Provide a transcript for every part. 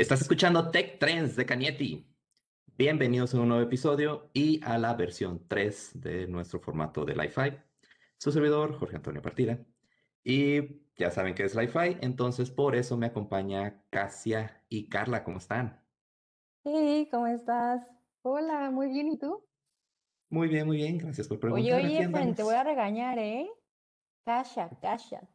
Estás escuchando Tech Trends de Canieti. Bienvenidos a un nuevo episodio y a la versión 3 de nuestro formato de Li-Fi. Su servidor, Jorge Antonio Partida. Y ya saben que es Li-Fi, entonces por eso me acompaña Casia y Carla. ¿Cómo están? Sí, ¿cómo estás? Hola, muy bien, ¿y tú? Muy bien, muy bien. Gracias por preguntar. Oye, oye, Fren, te voy a regañar, ¿eh? Calla, calla.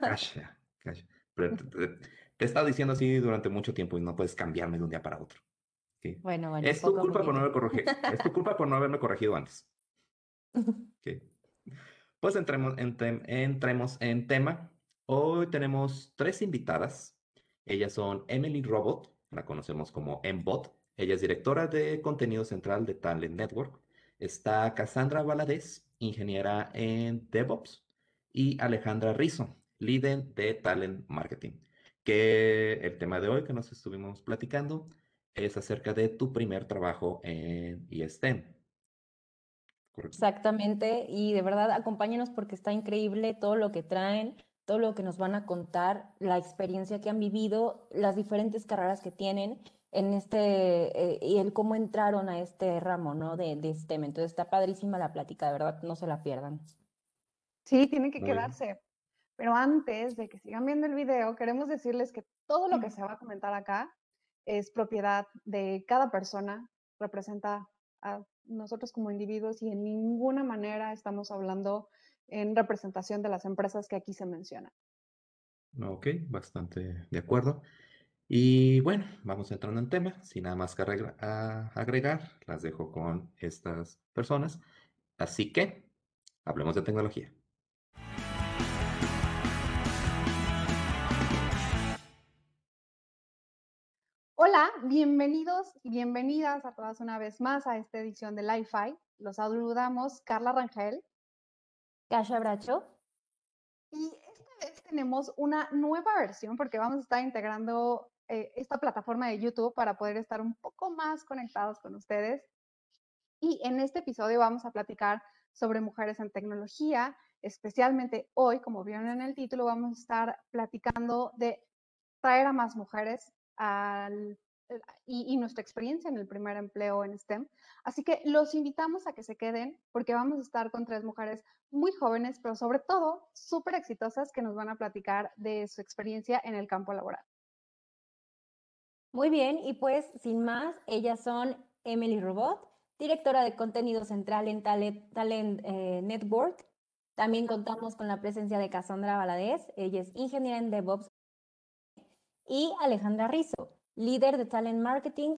Casia, Casia. Te, estado diciendo así durante mucho tiempo y no puedes cambiarme de un día para otro. Sí. Bueno, bueno, Es tu culpa por no haber corregido. Es tu culpa por no haberme corregido antes. Pues entremos en, entremos en tema. Hoy tenemos tres invitadas. Ellas son Emily Robot, la conocemos como Mbot. Ella es directora de contenido central de Talent Network. Está Cassandra Valadez, ingeniera en DevOps. Y Alejandra Rizzo, líder de Talent Marketing. Que el tema de hoy que nos estuvimos platicando es acerca de tu primer trabajo en ISTEM. ¿Correcto? Exactamente, y de verdad acompáñenos porque está increíble todo lo que traen, todo lo que nos van a contar, la experiencia que han vivido, las diferentes carreras que tienen en este, eh, y el cómo entraron a este ramo, ¿no? De, de STEM. Entonces está padrísima la plática, de verdad, no se la pierdan. Sí, tienen que Muy bien. quedarse. Pero antes de que sigan viendo el video, queremos decirles que todo lo que se va a comentar acá es propiedad de cada persona, representa a nosotros como individuos y en ninguna manera estamos hablando en representación de las empresas que aquí se mencionan. Ok, bastante de acuerdo. Y bueno, vamos entrando en tema. Sin nada más que agregar, las dejo con estas personas. Así que, hablemos de tecnología. Bienvenidos y bienvenidas a todas una vez más a esta edición de Li-Fi. Los saludamos Carla Rangel Kasha Bracho. Y esta vez tenemos una nueva versión porque vamos a estar integrando eh, esta plataforma de YouTube para poder estar un poco más conectados con ustedes. Y en este episodio vamos a platicar sobre mujeres en tecnología, especialmente hoy, como vieron en el título, vamos a estar platicando de traer a más mujeres al, y, y nuestra experiencia en el primer empleo en STEM. Así que los invitamos a que se queden porque vamos a estar con tres mujeres muy jóvenes, pero sobre todo súper exitosas que nos van a platicar de su experiencia en el campo laboral. Muy bien, y pues sin más, ellas son Emily Robot, directora de contenido central en Talent, eh, Network. También contamos con la presencia de Cassandra Valadez, ella es ingeniera en DevOps. Y Alejandra Rizzo, líder de Talent Marketing.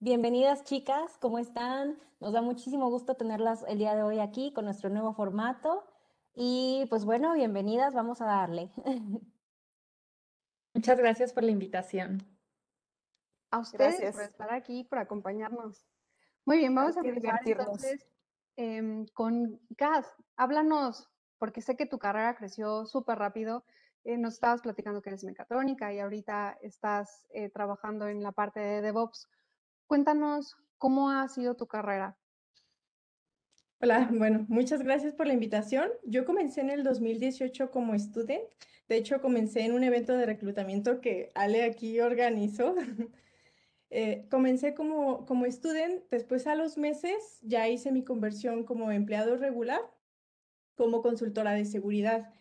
Bienvenidas chicas, ¿cómo están? Nos da muchísimo gusto tenerlas el día de hoy aquí con nuestro nuevo formato. Y pues bueno, bienvenidas, vamos a darle. Muchas gracias por la invitación. A ustedes por Gracias. estar aquí, por acompañarnos. Muy bien, vamos a Por empezar divertirnos. entonces em, con Gas. Háblanos, porque sé que tu carrera creció súper rápido. Eh, nos estabas platicando que eres mecatrónica y ahorita estás eh, trabajando en la parte de DevOps. Cuéntanos cómo ha sido tu carrera. Hola, bueno, muchas gracias por la invitación. Yo comencé en el 2018 como student. De hecho, comencé en un evento de reclutamiento que Ale aquí organizó. Eh, comencé como, como student, después a los meses ya hice mi conversión como empleado regular, como consultora de seguridad.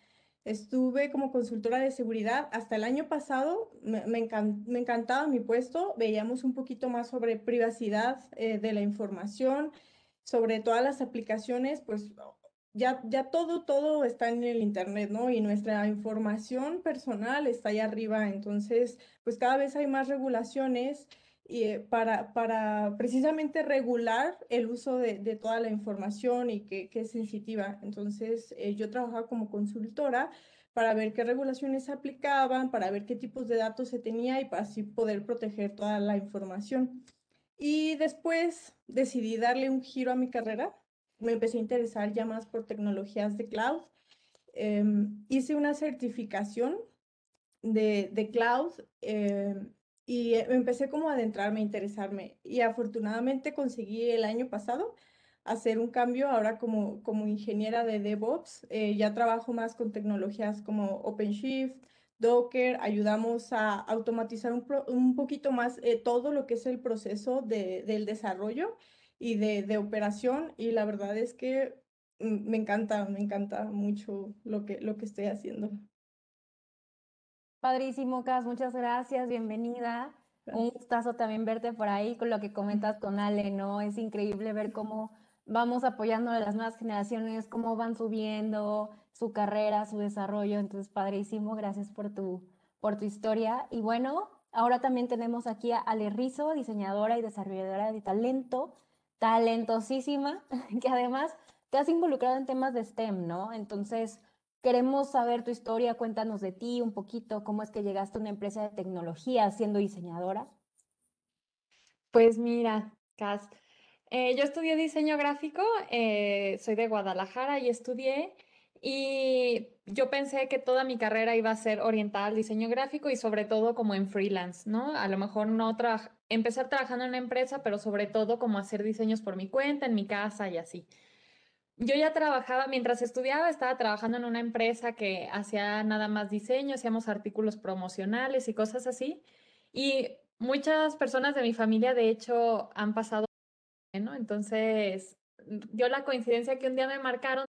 Estuve como consultora de seguridad hasta el año pasado, me, me encan- me encantaba mi puesto, veíamos un poquito más sobre privacidad eh, de la información, sobre todas las aplicaciones, pues ya, ya todo, todo está en el internet, ¿no? Y nuestra información personal está ahí arriba, entonces, pues cada vez hay más regulaciones eh, para, precisamente regular el uso de, toda la información y que, es sensitiva. Entonces, eh, yo trabajaba como consultora para ver qué regulaciones se aplicaban, para ver qué tipos de datos se tenía y para así poder proteger toda la información. Y después decidí darle un giro a mi carrera. Me empecé a interesar ya más por tecnologías de cloud. Em, hice una certificación de, de cloud em, y eh, empecé como a adentrarme, a interesarme. Y afortunadamente conseguí el año pasado hacer un cambio ahora como, como ingeniera de DevOps. Eh, ya trabajo más con tecnologías como OpenShift, Docker, ayudamos a automatizar un, poquito más eh, todo lo que es el proceso de, del desarrollo y de, de, operación y la verdad es que mm, me encanta, me encanta mucho lo que, lo que estoy haciendo. Padrísimo, Cas, muchas gracias, bienvenida. Un gustazo también verte por ahí con lo que comentas con Ale, ¿no? Es increíble ver cómo vamos apoyando a las nuevas generaciones, cómo van subiendo, su carrera, su desarrollo. Entonces, padrísimo, gracias por tu, por tu historia. Y bueno, ahora también tenemos aquí a Ale Rizo, diseñadora y desarrolladora de talento, talentosísima, que además te has involucrado en temas de STEM, ¿no? Entonces, queremos saber tu historia, cuéntanos de ti un poquito, cómo es que llegaste a una empresa de tecnología siendo diseñadora. Pues mira, Cas, eh, yo estudié diseño gráfico, eh, soy de Guadalajara y estudié y yo pensé que toda mi carrera iba a ser orientada al diseño gráfico y sobre todo como en freelance, ¿no? A lo mejor no empezar trabajando en una empresa, pero sobre todo como hacer diseños por mi cuenta, en mi casa y así. Yo ya trabajaba, mientras estudiaba, estaba trabajando en una empresa que hacía nada más diseño, hacíamos artículos promocionales y cosas así. Y muchas personas de mi familia, de hecho, han pasado. Entonces, yo la coincidencia que un día me marcaron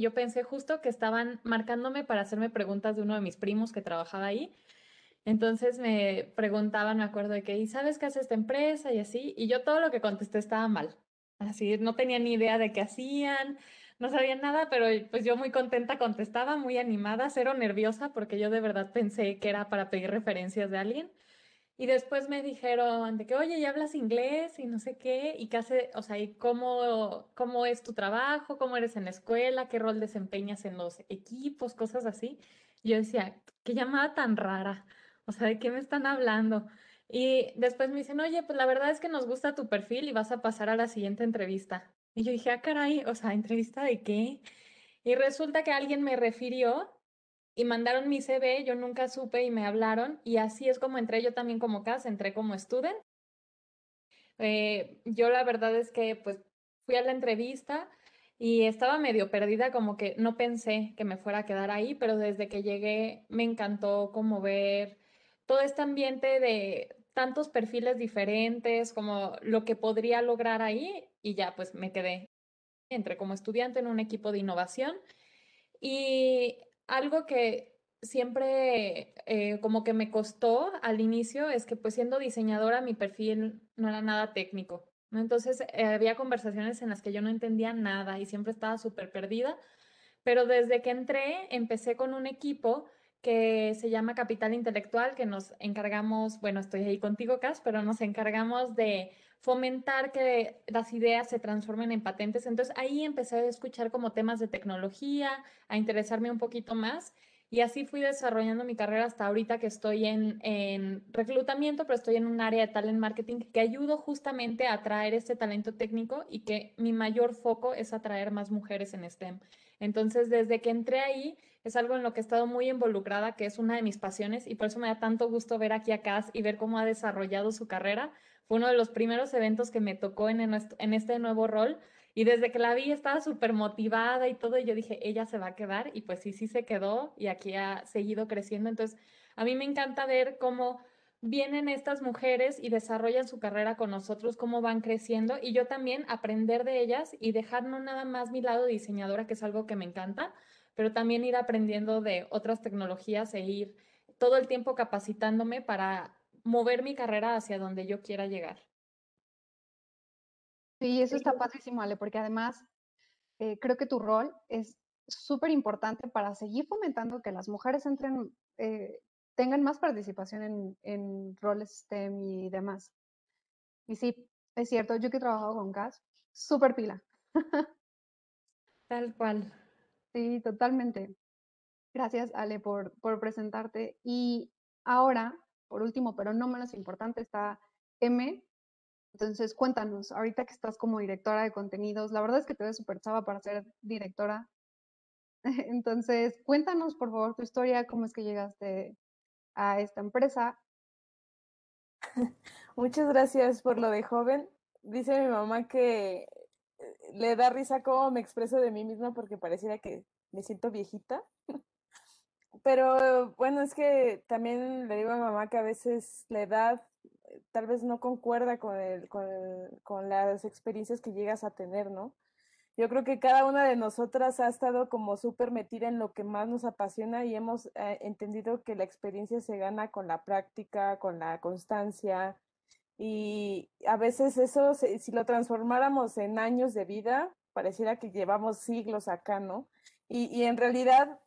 yo pensé justo que estaban marcándome para hacerme preguntas de uno de mis primos que trabajaba ahí. Entonces me preguntaban, me acuerdo de que, ¿y sabes qué hace esta empresa? Y así, y yo todo lo que contesté estaba mal. Así, no tenía ni idea de qué hacían, no sabía nada, pero pues yo muy contenta contestaba, muy animada, cero nerviosa, porque yo de verdad pensé que era para pedir referencias de alguien. Y después me dijeron de que, oye, ¿ya hablas inglés? Y no sé qué, y qué hace, o sea, y cómo, cómo es tu trabajo, cómo eres en la escuela, qué rol desempeñas en los equipos, cosas así. yo decía, qué llamada tan rara, o sea, ¿de qué me están hablando? Y después me dicen, oye, pues la verdad es que nos gusta tu perfil y vas a pasar a la siguiente entrevista. Y yo dije, ah, caray, o sea, ¿entrevista de qué? Y resulta que alguien me refirió y mandaron mi CV, yo nunca supe y me hablaron y así es como entré yo también como CAS, entré como student. Eh, yo la verdad es que pues fui a la entrevista y estaba medio perdida, como que no pensé que me fuera a quedar ahí, pero desde que llegué me encantó como ver todo este ambiente de tantos perfiles diferentes, como lo que podría lograr ahí y ya pues me quedé. Entré como estudiante en un equipo de innovación y algo que siempre eh, como que me costó al inicio es que pues siendo diseñadora mi perfil no era nada técnico, ¿no? Entonces eh, había conversaciones en las que yo no entendía nada y siempre estaba súper perdida, pero desde que entré empecé con un equipo que se llama Capital Intelectual, que nos encargamos, bueno, estoy ahí contigo, Cas, pero nos encargamos de fomentar que las ideas se transformen en patentes. Entonces ahí empecé a escuchar como temas de tecnología, a interesarme un poquito más y así fui desarrollando mi carrera hasta ahorita que estoy en, en reclutamiento, pero estoy en un área de talent marketing que ayudo justamente a atraer este talento técnico y que mi mayor foco es atraer más mujeres en STEM. Entonces, desde que entré ahí, es algo en lo que he estado muy involucrada, que es una de mis pasiones y por eso me da tanto gusto ver aquí a Cass y ver cómo ha desarrollado su carrera, fue uno de los primeros eventos que me tocó en, en este nuevo rol. Y desde que la vi estaba súper motivada y todo, y yo dije, ella se va a quedar. Y pues sí, sí se quedó y aquí ha seguido creciendo. Entonces, a mí me encanta ver cómo vienen estas mujeres y desarrollan su carrera con nosotros, cómo van creciendo y yo también aprender de ellas y dejar no nada más mi lado diseñadora, que es algo que me encanta, pero también ir aprendiendo de otras tecnologías e ir todo el tiempo capacitándome para mover mi carrera hacia donde yo quiera llegar. Sí, eso está padrísimo, Ale, porque además eh, creo que tu rol es súper importante para seguir fomentando que las mujeres entren, eh, tengan más participación en, en, roles STEM y demás. Y sí, es cierto, yo que he trabajado con CAS, súper pila. Tal cual. Sí, totalmente. Gracias, Ale, por, por presentarte. Y ahora por último, pero no menos importante, está M. Entonces, cuéntanos, ahorita que estás como directora de contenidos, la verdad es que te ves súper chava para ser directora. Entonces, cuéntanos, por favor, tu historia, cómo es que llegaste a esta empresa. Muchas gracias por lo de joven. Dice mi mamá que le da risa cómo me expreso de mí misma porque pareciera que me siento viejita. pero bueno, es que también le digo a mamá que a veces la edad eh, tal vez no concuerda con, el, con, con las experiencias que llegas a tener, ¿no? Yo creo que cada una de nosotras ha estado como súper metida en lo que más nos apasiona y hemos eh, entendido que la experiencia se gana con la práctica, con la constancia. Y a veces eso, si lo transformáramos en años de vida, pareciera que llevamos siglos acá, ¿no? Y, y en realidad,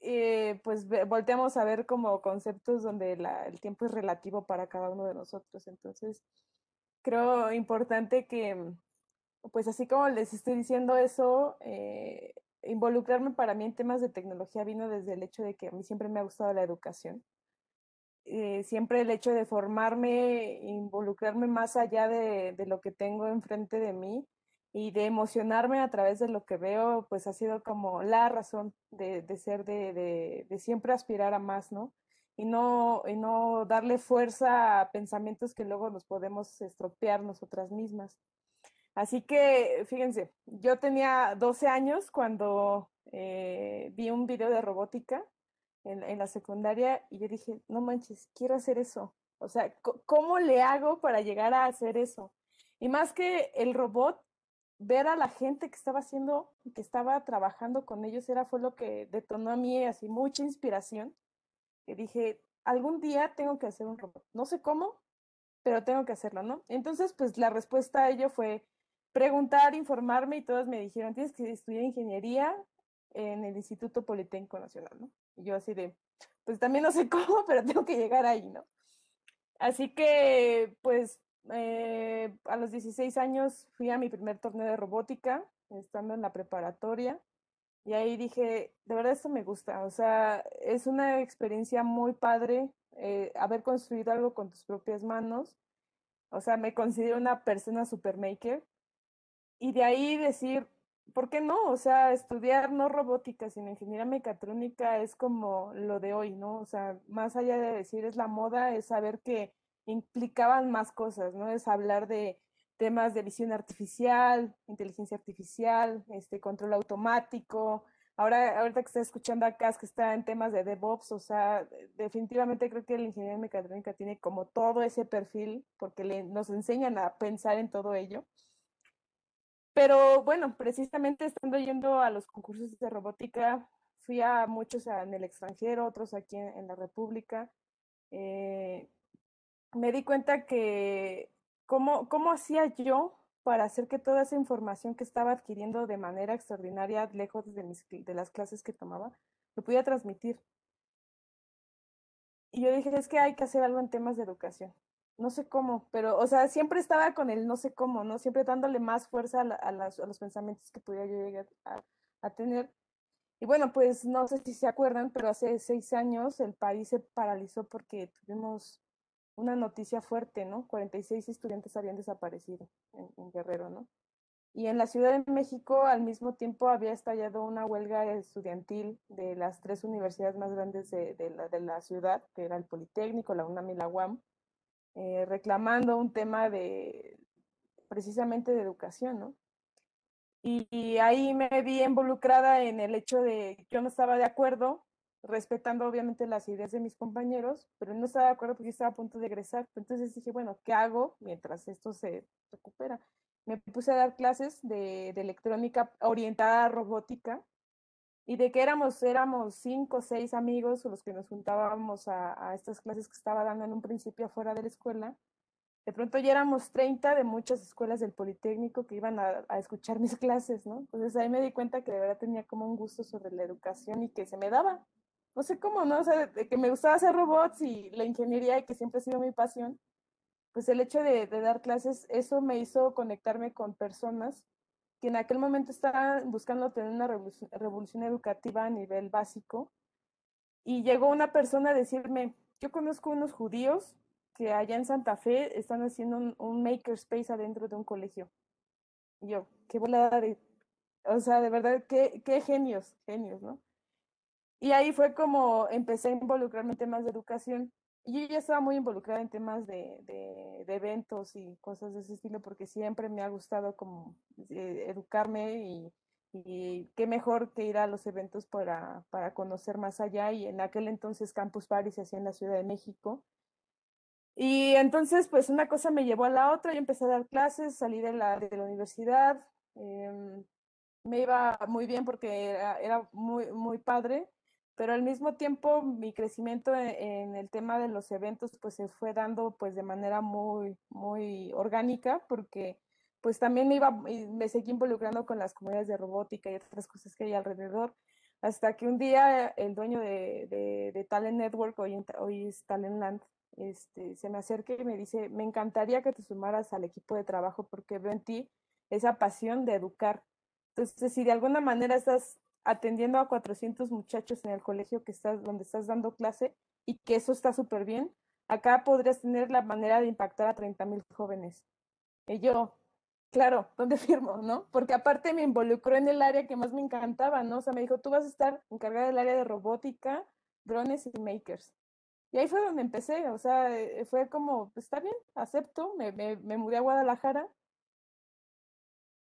eh, pues volteamos a ver como conceptos donde la, el tiempo es relativo para cada uno de nosotros. Entonces, creo importante que, pues así como les estoy diciendo eso, eh, involucrarme para mí en temas de tecnología vino desde el hecho de que a mí siempre me ha gustado la educación. Eh, siempre el hecho de formarme, involucrarme más allá de, de, lo que tengo enfrente de mí y de emocionarme a través de lo que veo, pues ha sido como la razón de, de ser, de, de, siempre aspirar a más, ¿no? Y no, y no darle fuerza a pensamientos que luego nos podemos estropear nosotras mismas. Así que, fíjense, yo tenía 12 años cuando eh, vi un video de robótica en, en, la secundaria y yo dije, no manches, quiero hacer eso. O sea, ¿cómo le hago para llegar a hacer eso? Y más que el robot, ver a la gente que estaba haciendo, que estaba trabajando con ellos, era fue lo que detonó a mí así mucha inspiración. Y dije, algún día tengo que hacer un robot. No sé cómo, pero tengo que hacerlo, ¿no? Entonces, pues la respuesta a ello fue, preguntar, informarme y todos me dijeron, tienes que estudiar ingeniería en el Instituto Politécnico Nacional, ¿no? Yo así de, pues también no sé cómo, pero tengo que llegar ahí, ¿no? Así que, pues, eh, a los 16 años fui a mi primer torneo de robótica, estando en la preparatoria, y ahí dije, de verdad esto me gusta, o sea, es una experiencia muy padre eh, haber construido algo con tus propias manos, o sea, me considero una persona super maker, y de ahí decir, ¿por qué no? O sea, estudiar no robótica, sino ingeniería mecatrónica es como lo de hoy, ¿no? O sea, más allá de decir es la moda, es saber que implicaban más cosas, ¿no? Es hablar de temas de visión artificial, inteligencia artificial, este control automático. Ahora, ahorita que estoy escuchando acá, que está en temas de DevOps, o sea, definitivamente creo que la ingeniería mecatrónica tiene como todo ese perfil, porque le, nos enseñan a pensar en todo ello. Pero bueno, precisamente estando yendo a los concursos de robótica, fui a muchos en el extranjero, otros aquí en, la República. Eh, me di cuenta que cómo, cómo hacía yo para hacer que toda esa información que estaba adquiriendo de manera extraordinaria, lejos de, mis, de las clases que tomaba, lo pudiera transmitir. Y yo dije, es que hay que hacer algo en temas de educación no sé cómo, pero, o sea, siempre estaba con el no sé cómo, ¿no? Siempre dándole más fuerza a, la, a, las, a los pensamientos que pudiera yo llegar a, a, tener. Y bueno, pues no sé si se acuerdan, pero hace seis años el país se paralizó porque tuvimos una noticia fuerte, ¿no? 46 estudiantes habían desaparecido en, en Guerrero, ¿no? Y en la Ciudad de México al mismo tiempo había estallado una huelga estudiantil de las tres universidades más grandes de, de, la, de la ciudad, que era el Politécnico, la UNAM y la UAM, eh, reclamando un tema de precisamente de educación, ¿no? Y, ahí me vi involucrada en el hecho de yo no estaba de acuerdo, respetando obviamente las ideas de mis compañeros, pero no estaba de acuerdo porque estaba a punto de egresar. Entonces dije, bueno, ¿qué hago mientras esto se recupera? Me puse a dar clases de electrónica orientada a robótica y de que éramos, éramos cinco o seis amigos los que nos juntábamos a, a, estas clases que estaba dando en un principio afuera de la escuela. De pronto ya éramos 30 de muchas escuelas del Politécnico que iban a, a, escuchar mis clases, ¿no? Entonces ahí me di cuenta que de verdad tenía como un gusto sobre la educación y que se me daba. No sé cómo, ¿no? O sea, de que me gustaba hacer robots y la ingeniería y que siempre ha sido mi pasión. Pues el hecho de, de dar clases, eso me hizo conectarme con personas que en aquel momento estaban buscando tener una revolución, educativa a nivel básico. Y llegó una persona a decirme, yo conozco unos judíos que allá en Santa Fe están haciendo un, un makerspace adentro de un colegio. Y yo, qué volada de, o sea, de verdad, qué, qué genios, genios, ¿no? Y ahí fue como empecé a involucrarme en temas de educación yo ya estaba muy involucrada en temas de, de, de, eventos y cosas de ese estilo porque siempre me ha gustado como eh, educarme y, Y qué mejor que ir a los eventos para, para conocer más allá. Y en aquel entonces Campus Party se hacía en la Ciudad de México. Y entonces, pues una cosa me llevó a la otra. Yo empecé a dar clases, salí de la, de la universidad. Eh, me iba muy bien porque era, era, muy, muy padre, pero al mismo tiempo mi crecimiento en, en, el tema de los eventos pues se fue dando pues de manera muy, muy orgánica porque pues también me iba, me seguí involucrando con las comunidades de robótica y otras cosas que hay alrededor, hasta que un día el dueño de, de, de Talent Network, hoy, hoy es Talentland, este, se me acerca y me dice, me encantaría que te sumaras al equipo de trabajo porque veo en ti esa pasión de educar. Entonces, si de alguna manera estás atendiendo a 400 muchachos en el colegio que estás, donde estás dando clase y que eso está súper bien, acá podrías tener la manera de impactar a 30 mil jóvenes. Y yo, claro, ¿dónde firmo, no? Porque aparte me involucró en el área que más me encantaba, ¿no? O sea, me dijo, tú vas a estar encargada del área de robótica, drones y makers. Y ahí fue donde empecé, o sea, eh, fue como, está bien, acepto, me, me, me mudé a Guadalajara.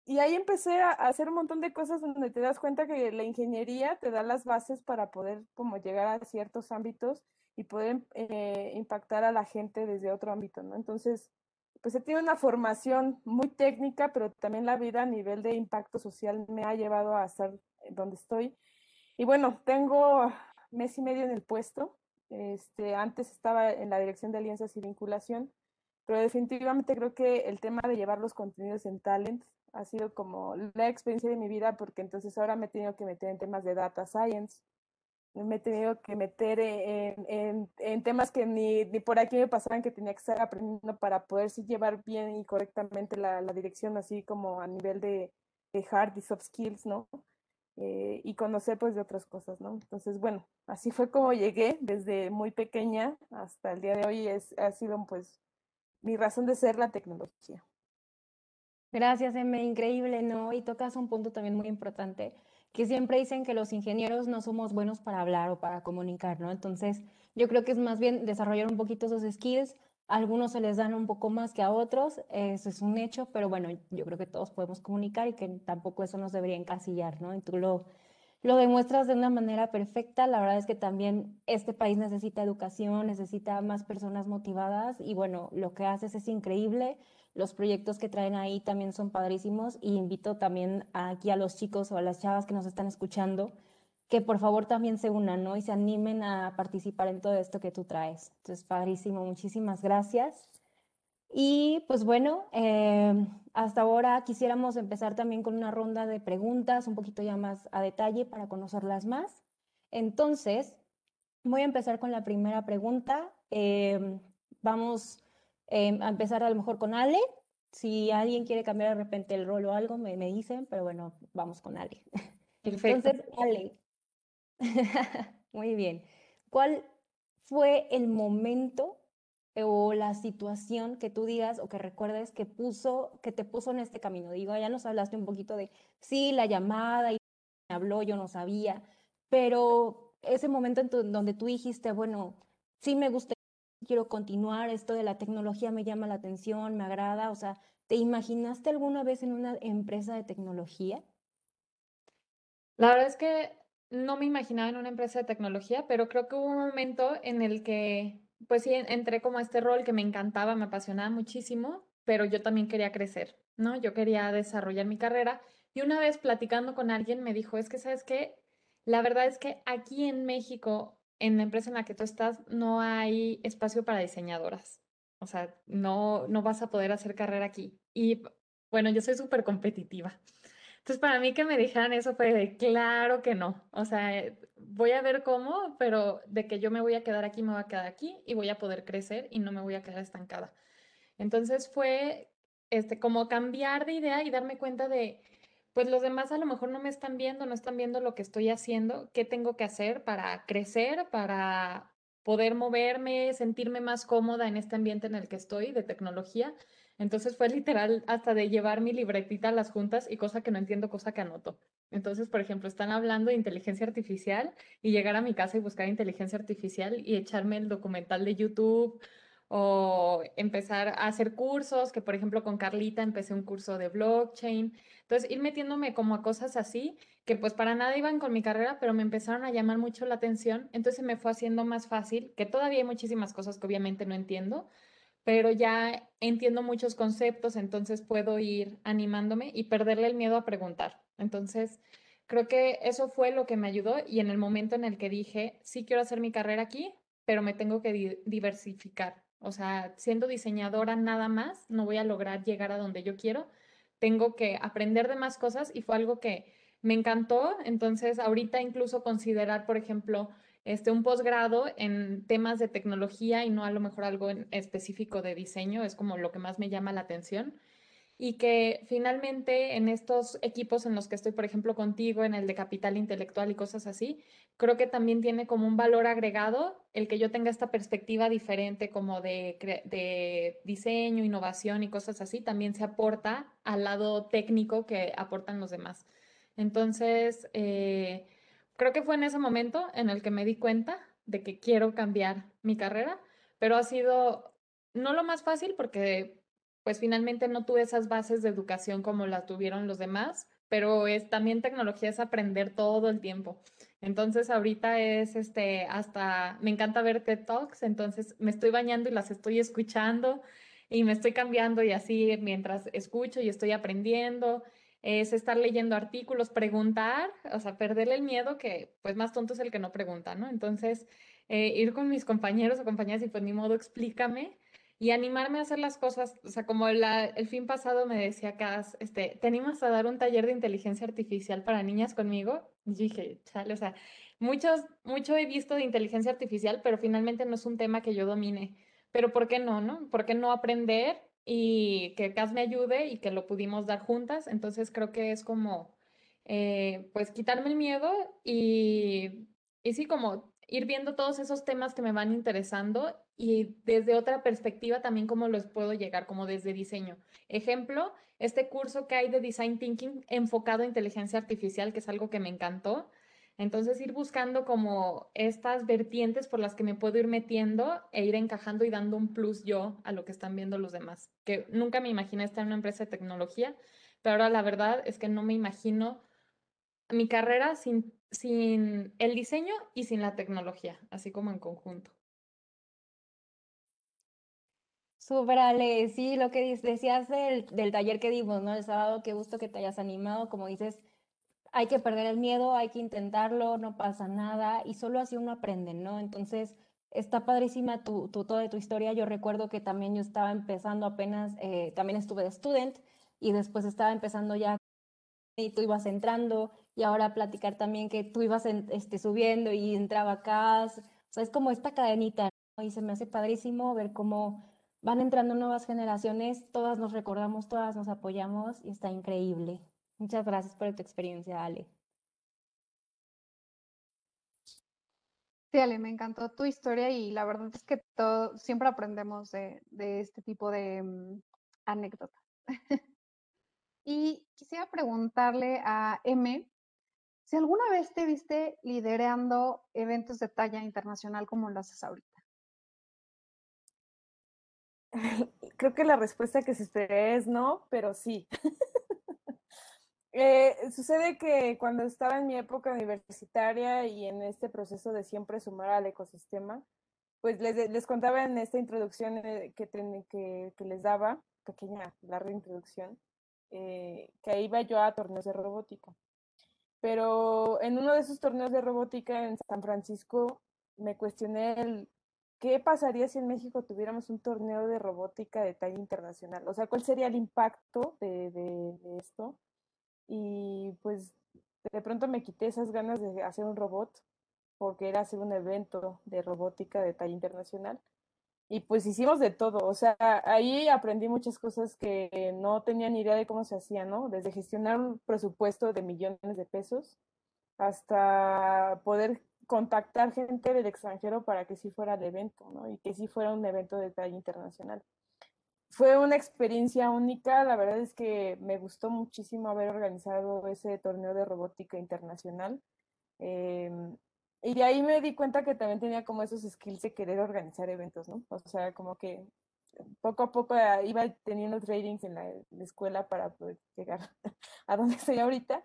Y ahí empecé a hacer un montón de cosas donde te das cuenta que la ingeniería te da las bases para poder como llegar a ciertos ámbitos y poder eh, impactar a la gente desde otro ámbito, ¿no? Entonces, pues he tenido una formación muy técnica, pero también la vida a nivel de impacto social me ha llevado a estar donde estoy. Y bueno, tengo mes y medio en el puesto. Este, antes estaba en la dirección de alianzas y vinculación, pero definitivamente creo que el tema de llevar los contenidos en Talent ha sido como la experiencia de mi vida, porque entonces ahora me he tenido que meter en temas de data science, me he tenido que meter en, en, en temas que ni, ni, por aquí me pasaban que tenía que estar aprendiendo para poder sí llevar bien y correctamente la, la dirección, así como a nivel de, de hard y soft skills, ¿no? Eh, y conocer pues de otras cosas, ¿no? Entonces, bueno, así fue como llegué desde muy pequeña hasta el día de hoy, es, ha sido pues mi razón de ser la tecnología. Gracias, Eme, increíble, ¿no? Y tocas un punto también muy importante, que siempre dicen que los ingenieros no somos buenos para hablar o para comunicar, ¿no? Entonces, yo creo que es más bien desarrollar un poquito esos skills. A algunos se les dan un poco más que a otros, eso es un hecho, pero bueno, yo creo que todos podemos comunicar y que tampoco eso nos debería encasillar, ¿no? Y tú lo, lo demuestras de una manera perfecta. La verdad es que también este país necesita educación, necesita más personas motivadas y bueno, lo que haces es increíble. Los proyectos que traen ahí también son padrísimos y invito también aquí a los chicos o a las chavas que nos están escuchando que por favor también se unan, ¿no? Y se animen a participar en todo esto que tú traes. Entonces, padrísimo, muchísimas gracias. Y pues bueno, eh, hasta ahora quisiéramos empezar también con una ronda de preguntas un poquito ya más a detalle para conocerlas más. Entonces, voy a empezar con la primera pregunta. Eh, vamos eh, a empezar a lo mejor con Ale. Si alguien quiere cambiar de repente el rol o algo, me, me dicen, pero bueno, vamos con Ale. Perfecto. Entonces, Ale, muy bien. ¿Cuál fue el momento o la situación que tú digas o que recuerdes que puso, que te puso en este camino. Digo, ya nos hablaste un poquito de, sí, la llamada y me habló, yo no sabía, pero ese momento en tu, donde tú dijiste, bueno, sí me gusta, quiero continuar, esto de la tecnología me llama la atención, me agrada, o sea, ¿te imaginaste alguna vez en una empresa de tecnología? La verdad es que no me imaginaba en una empresa de tecnología, pero creo que hubo un momento en el que pues sí, entré como a este rol que me encantaba, me apasionaba muchísimo, pero yo también quería crecer, ¿no? Yo quería desarrollar mi carrera. Y una vez platicando con alguien me dijo, es que, ¿sabes qué? La verdad es que aquí en México, en la empresa en la que tú estás, no hay espacio para diseñadoras. O sea, no, no vas a poder hacer carrera aquí. Y bueno, yo soy súper competitiva. Entonces, para mí que me dijeran eso fue de claro que no. O sea, eh, voy a ver cómo, pero de que yo me voy a quedar aquí, me voy a quedar aquí y voy a poder crecer y no me voy a quedar estancada. Entonces fue este, como cambiar de idea y darme cuenta de, pues los demás a lo mejor no me están viendo, no están viendo lo que estoy haciendo, qué tengo que hacer para crecer, para poder moverme, sentirme más cómoda en este ambiente en el que estoy de tecnología entonces fue literal hasta de llevar mi libretita a las juntas y cosa que no entiendo, cosa que anoto. Entonces, por ejemplo, están hablando de inteligencia artificial y llegar a mi casa y buscar inteligencia artificial y echarme el documental de YouTube o empezar a hacer cursos, que por ejemplo con Carlita empecé un curso de blockchain. Entonces, ir metiéndome como a cosas así, que pues para nada iban con mi carrera, pero me empezaron a llamar mucho la atención. Entonces me fue haciendo más fácil, que todavía hay muchísimas cosas que obviamente no entiendo, pero ya entiendo muchos conceptos, entonces puedo ir animándome y perderle el miedo a preguntar. Entonces, creo que eso fue lo que me ayudó y en el momento en el que dije, sí quiero hacer mi carrera aquí, pero me tengo que diversificar. O sea, siendo diseñadora nada más, no voy a lograr llegar a donde yo quiero. Tengo que aprender de más cosas y fue algo que me encantó. Entonces, ahorita incluso considerar, por ejemplo, este, un posgrado en temas de tecnología y no a lo mejor algo en específico de diseño es como lo que más me llama la atención y que finalmente en estos equipos en los que estoy, por ejemplo, contigo, en el de capital intelectual y cosas así, creo que también tiene como un valor agregado el que yo tenga esta perspectiva diferente como de, de diseño, innovación y cosas así, también se aporta al lado técnico que aportan los demás. Entonces, eh, creo que fue en ese momento en el que me di cuenta de que quiero cambiar mi carrera, pero ha sido no lo más fácil porque pues finalmente no tuve esas bases de educación como la tuvieron los demás, pero es también tecnología es aprender todo el tiempo. Entonces ahorita es este hasta me encanta ver TED Talks, entonces me estoy bañando y las estoy escuchando y me estoy cambiando y así mientras escucho y estoy aprendiendo es estar leyendo artículos, preguntar, o sea, perderle el miedo que pues más tonto es el que no pregunta, ¿no? Entonces, eh, ir con mis compañeros o compañeras y pues ni modo, explícame y animarme a hacer las cosas, o sea, como el fin pasado me decía Cas, este, tenemos a dar un taller de inteligencia artificial para niñas conmigo, y dije, chale, o sea, muchos, mucho he visto de inteligencia artificial, pero finalmente no es un tema que yo domine, pero ¿por qué no, no? ¿Por qué no aprender y que Cas me ayude y que lo pudimos dar juntas? Entonces creo que es como, eh, pues, quitarme el miedo y, y sí, como ir viendo todos esos temas que me van interesando y desde otra perspectiva también cómo los puedo llegar, como desde diseño. Ejemplo, este curso que hay de Design Thinking enfocado a inteligencia artificial, que es algo que me encantó. Entonces, ir buscando como estas vertientes por las que me puedo ir metiendo e ir encajando y dando un plus yo a lo que están viendo los demás. Que nunca me imaginé estar en una empresa de tecnología, pero ahora la verdad es que no me imagino mi carrera sin, sin el diseño y sin la tecnología, así como en conjunto. Súper, Ale, sí, lo que decías del, del taller que dimos, ¿no? El sábado, qué gusto que te hayas animado, como dices, hay que perder el miedo, hay que intentarlo, no pasa nada y solo así uno aprende, ¿no? Entonces, está padrísima tu, tu, toda tu historia. Yo recuerdo que también yo estaba empezando apenas, eh, también estuve de student y después estaba empezando ya y tú ibas entrando y ahora platicar también que tú ibas este, subiendo y entraba acá. O sea, es como esta cadenita, ¿no? Y se me hace padrísimo ver cómo van entrando nuevas generaciones, todas nos recordamos, todas nos apoyamos y está increíble. Muchas gracias por tu experiencia, Ale. Sí, Ale, me encantó tu historia y la verdad es que siempre aprendemos de, este tipo de mm, anécdotas. y quisiera preguntarle a M si alguna vez te viste liderando eventos de talla internacional como lo haces ahorita. Creo que la respuesta que se espera es no, pero sí. Eh, sucede que cuando estaba en mi época universitaria y en este proceso de siempre sumar al ecosistema, pues les, les contaba en esta introducción eh, que, que, que, les daba, pequeña, larga introducción, eh, que iba yo a torneos de robótica. Pero en uno de esos torneos de robótica en San Francisco me cuestioné el ¿qué pasaría si en México tuviéramos un torneo de robótica de talla internacional? O sea, ¿cuál sería el impacto de, esto? Y pues de pronto me quité esas ganas de hacer un robot porque era hacer un evento de robótica de talla internacional. Y pues hicimos de todo, o sea, ahí aprendí muchas cosas que no tenía ni idea de cómo se hacía, ¿no? Desde gestionar un presupuesto de millones de pesos hasta poder contactar gente del extranjero para que sí fuera el evento, ¿no? Y que sí fuera un evento de talla internacional. Fue una experiencia única, la verdad es que me gustó muchísimo haber organizado ese torneo de robótica internacional. Em, y de ahí me di cuenta que también tenía como esos skills de querer organizar eventos, ¿no? O sea, como que poco a poco ah, iba teniendo trainings en la, escuela para poder llegar a donde estoy ahorita.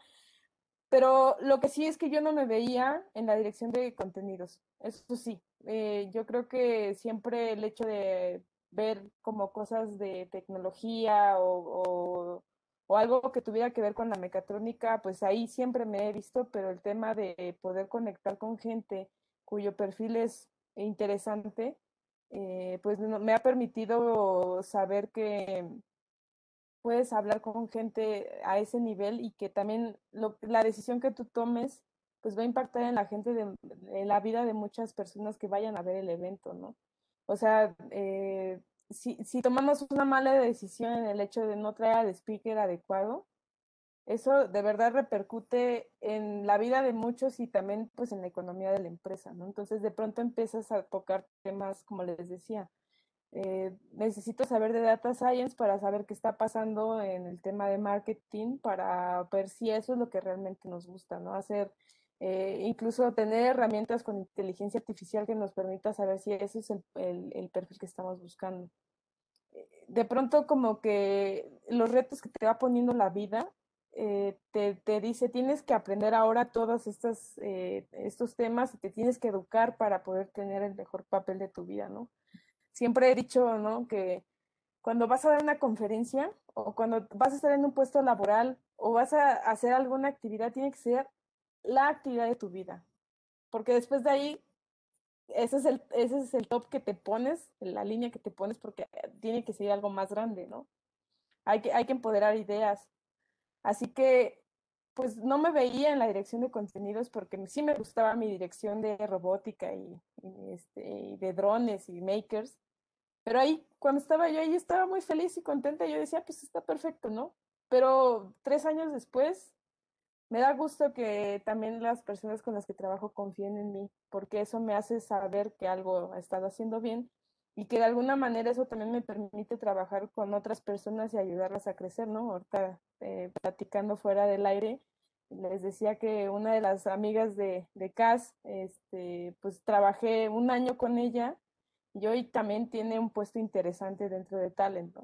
Pero lo que sí es que yo no me veía en la dirección de contenidos. Eso sí, eh, yo creo que siempre el hecho de ver como cosas de tecnología o, o, algo que tuviera que ver con la mecatrónica, pues ahí siempre me he visto, pero el tema de poder conectar con gente cuyo perfil es interesante, eh, pues me ha permitido saber que puedes hablar con gente a ese nivel y que también la decisión que tú tomes pues va a impactar en la gente, de, la vida de muchas personas que vayan a ver el evento, ¿no? O sea, eh, si, si, tomamos una mala decisión en el hecho de no traer al speaker adecuado, eso de verdad repercute en la vida de muchos y también pues en la economía de la empresa, ¿no? Entonces de pronto empiezas a tocar temas, como les decía, eh, necesito saber de data science para saber qué está pasando en el tema de marketing, para ver si eso es lo que realmente nos gusta, ¿no? Hacer, eh, incluso tener herramientas con inteligencia artificial que nos permita saber si ese es el, el, perfil que estamos buscando. De pronto como que los retos que te va poniendo la vida eh, te, te, dice, tienes que aprender ahora todos estos, estos temas y te tienes que educar para poder tener el mejor papel de tu vida, ¿no? Siempre he dicho, ¿no? Que cuando vas a dar una conferencia o cuando vas a estar en un puesto laboral o vas a hacer alguna actividad, tiene que ser la actividad de tu vida. Porque después de ahí, ese es el, ese es el top que te pones, la línea que te pones, porque tiene que ser algo más grande, ¿no? Hay que, hay que empoderar ideas. Así que, pues no me veía en la dirección de contenidos porque sí me gustaba mi dirección de robótica y, este, y de drones y makers, pero ahí, cuando estaba yo ahí, estaba muy feliz y contenta. Yo decía, pues está perfecto, ¿no? Pero tres años después, me da gusto que también las personas con las que trabajo confíen en mí, porque eso me hace saber que algo ha estado haciendo bien y que de alguna manera eso también me permite trabajar con otras personas y ayudarlas a crecer, ¿no? Ahorita eh, platicando fuera del aire, les decía que una de las amigas de, de Cas, este, pues trabajé un año con ella y hoy también tiene un puesto interesante dentro de Talent,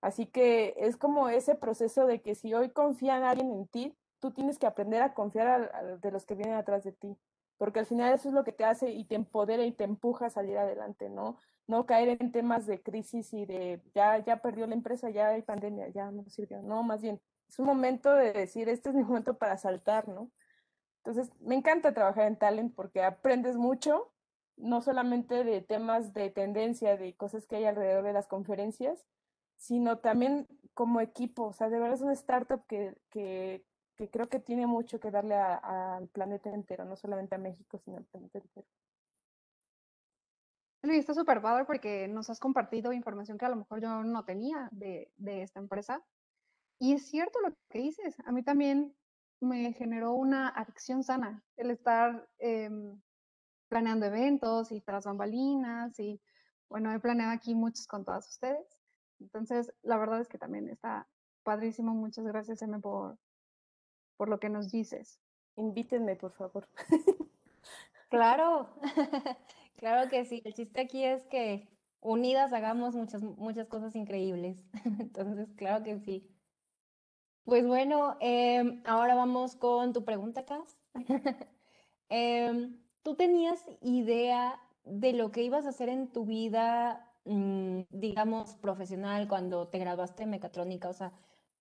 Así que es como ese proceso de que si hoy confía en alguien en ti, tú tienes que aprender a confiar de los que vienen atrás de ti, porque al final eso es lo que te hace y te empodera y te empuja a salir adelante, ¿no? No caer en temas de crisis y de ya, ya perdió la empresa, ya hay pandemia, ya no sirvió. No, más bien, es un momento de decir, este es mi momento para saltar, ¿no? Entonces, me encanta trabajar en Talent porque aprendes mucho, no solamente de temas de tendencia, de cosas que hay alrededor de las conferencias, sino también como equipo. O sea, de verdad es una startup que, que, que creo que tiene mucho que darle al planeta entero, no solamente a México, sino al planeta entero. Luis, está súper padre porque nos has compartido información que a lo mejor yo no tenía de, de esta empresa. Y es cierto lo que dices, a mí también me generó una adicción sana el estar eh, planeando eventos y tras bambalinas y bueno, he planeado aquí muchos con todas ustedes. Entonces, la verdad es que también está padrísimo. Muchas gracias, M, por, por lo que nos dices. Invítenme, por favor. Claro, claro que sí. El chiste aquí es que unidas hagamos muchas, muchas cosas increíbles. Entonces, claro que sí. Pues bueno, em, ahora vamos con tu pregunta, Cas. Em, ¿Tú tenías idea de lo que ibas a hacer en tu vida, mm, digamos, profesional cuando te graduaste en mecatrónica? O sea,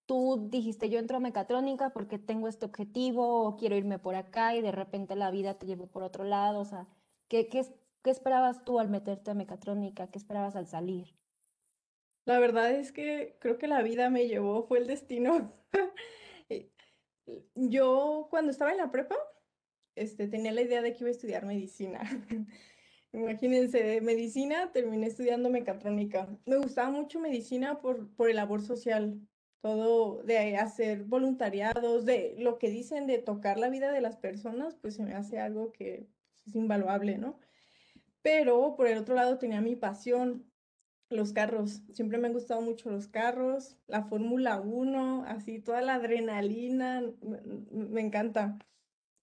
tú dijiste, yo entro a mecatrónica porque tengo este objetivo o quiero irme por acá y de repente la vida te llevó por otro lado. O sea, ¿qué, qué, qué esperabas tú al meterte a mecatrónica? ¿Qué esperabas al salir? La verdad es que creo que la vida me llevó, fue el destino. Yo cuando estaba en la prepa, este, tenía la idea de que iba a estudiar medicina. Imagínense, medicina, terminé estudiando mecatrónica. Me gustaba mucho medicina por, por el labor social, todo de hacer voluntariados, de lo que dicen de tocar la vida de las personas, pues se me hace algo que es invaluable, ¿no? Pero por el otro lado tenía mi pasión, los carros. Siempre me han gustado mucho los carros, la Fórmula 1, así toda la adrenalina, me encanta.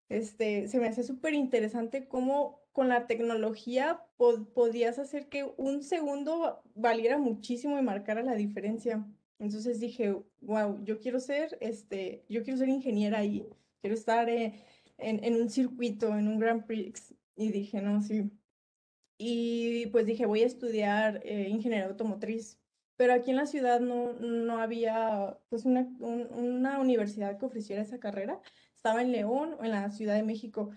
Este, se me hace súper interesante cómo con la tecnología podías hacer que un segundo valiera muchísimo y marcara la diferencia. Entonces dije, wow, yo quiero ser, este, yo quiero ser ingeniera ahí, quiero estar eh, en, en, un circuito, en un Grand Prix. Y dije, no, sí. Y pues dije, voy a estudiar eh, ingeniería automotriz. Pero aquí en la ciudad no, no había pues una, una universidad que ofreciera esa carrera. Estaba en León o en la Ciudad de México.